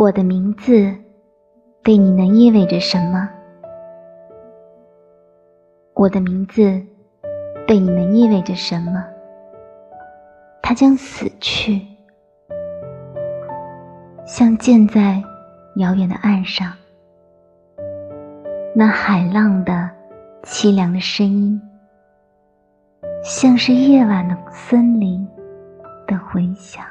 我的名字对你能意味着什么？我的名字对你能意味着什么？它将死去，像建在遥远的岸上，那海浪的凄凉的声音，像是夜晚的森林的回响。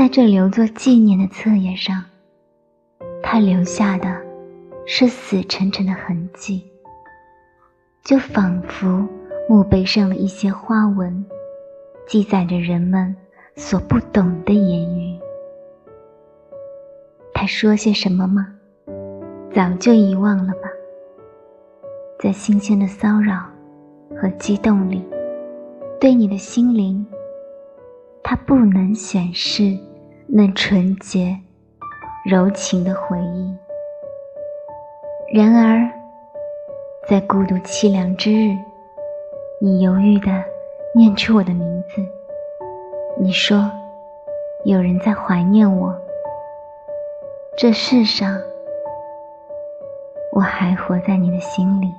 在这留作纪念的册页上，他留下的是死沉沉的痕迹，就仿佛墓碑上的一些花纹，记载着人们所不懂的言语。他说些什么吗？早就遗忘了吧。在新鲜的骚扰和激动里，对你的心灵，它不能显示。那纯洁、柔情的回忆。然而，在孤独凄凉之日，你犹豫地念出我的名字。你说，有人在怀念我。这世上，我还活在你的心里。